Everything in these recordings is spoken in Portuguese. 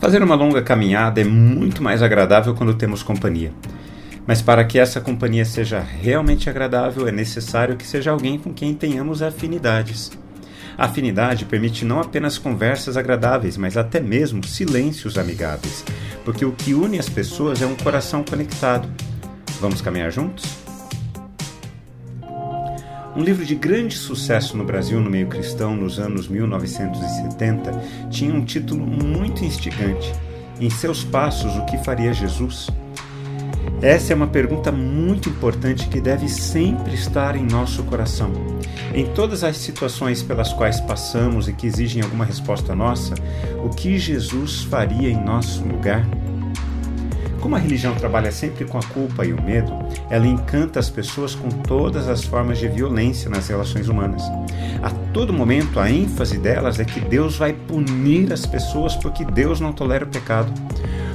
Fazer uma longa caminhada é muito mais agradável quando temos companhia. Mas para que essa companhia seja realmente agradável, é necessário que seja alguém com quem tenhamos afinidades. A afinidade permite não apenas conversas agradáveis, mas até mesmo silêncios amigáveis, porque o que une as pessoas é um coração conectado. Vamos caminhar juntos? Um livro de grande sucesso no Brasil no meio cristão nos anos 1970 tinha um título muito instigante: Em seus passos, o que faria Jesus? Essa é uma pergunta muito importante que deve sempre estar em nosso coração. Em todas as situações pelas quais passamos e que exigem alguma resposta nossa, o que Jesus faria em nosso lugar? Como a religião trabalha sempre com a culpa e o medo, ela encanta as pessoas com todas as formas de violência nas relações humanas. A todo momento, a ênfase delas é que Deus vai punir as pessoas porque Deus não tolera o pecado.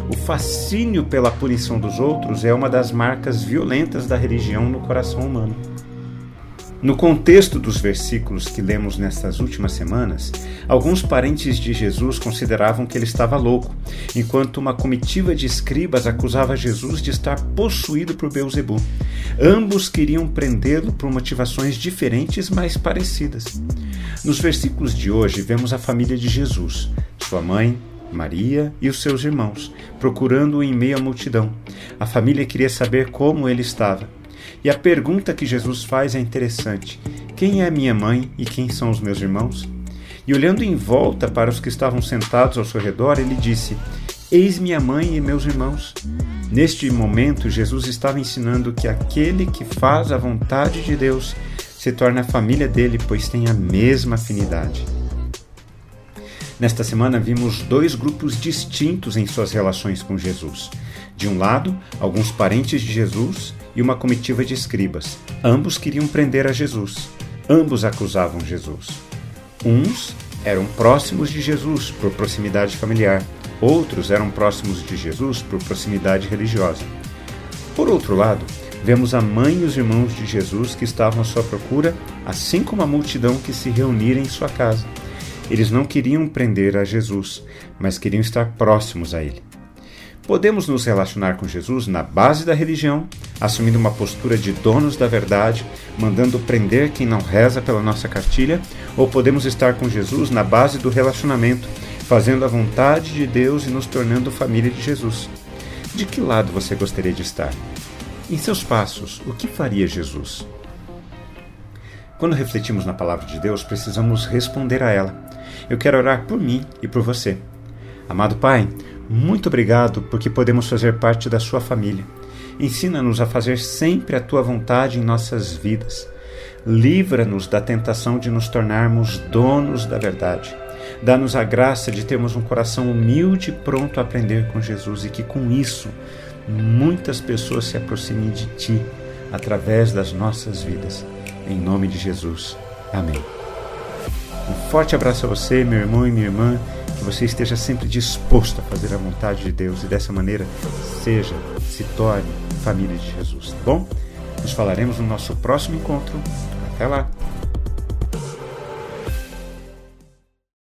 O fascínio pela punição dos outros é uma das marcas violentas da religião no coração humano. No contexto dos versículos que lemos nestas últimas semanas, alguns parentes de Jesus consideravam que ele estava louco, enquanto uma comitiva de escribas acusava Jesus de estar possuído por Beuzebu. Ambos queriam prendê-lo por motivações diferentes, mas parecidas. Nos versículos de hoje, vemos a família de Jesus, sua mãe, Maria e os seus irmãos, procurando-o em meio à multidão. A família queria saber como ele estava. E a pergunta que Jesus faz é interessante: Quem é minha mãe e quem são os meus irmãos? E olhando em volta para os que estavam sentados ao seu redor, ele disse: Eis minha mãe e meus irmãos. Neste momento, Jesus estava ensinando que aquele que faz a vontade de Deus se torna a família dele, pois tem a mesma afinidade. Nesta semana vimos dois grupos distintos em suas relações com Jesus. De um lado, alguns parentes de Jesus e uma comitiva de escribas. Ambos queriam prender a Jesus. Ambos acusavam Jesus. Uns eram próximos de Jesus por proximidade familiar, outros eram próximos de Jesus por proximidade religiosa. Por outro lado, vemos a mãe e os irmãos de Jesus que estavam à sua procura, assim como a multidão que se reunira em sua casa. Eles não queriam prender a Jesus, mas queriam estar próximos a ele. Podemos nos relacionar com Jesus na base da religião, assumindo uma postura de donos da verdade, mandando prender quem não reza pela nossa cartilha, ou podemos estar com Jesus na base do relacionamento, fazendo a vontade de Deus e nos tornando família de Jesus. De que lado você gostaria de estar? Em seus passos, o que faria Jesus? Quando refletimos na palavra de Deus, precisamos responder a ela. Eu quero orar por mim e por você. Amado Pai, muito obrigado porque podemos fazer parte da Sua família. Ensina-nos a fazer sempre a Tua vontade em nossas vidas. Livra-nos da tentação de nos tornarmos donos da verdade. Dá-nos a graça de termos um coração humilde e pronto a aprender com Jesus e que com isso muitas pessoas se aproximem de Ti através das nossas vidas. Em nome de Jesus. Amém. Um forte abraço a você, meu irmão e minha irmã que você esteja sempre disposto a fazer a vontade de Deus e dessa maneira seja, se torne família de Jesus, tá bom? Nos falaremos no nosso próximo encontro. Até lá!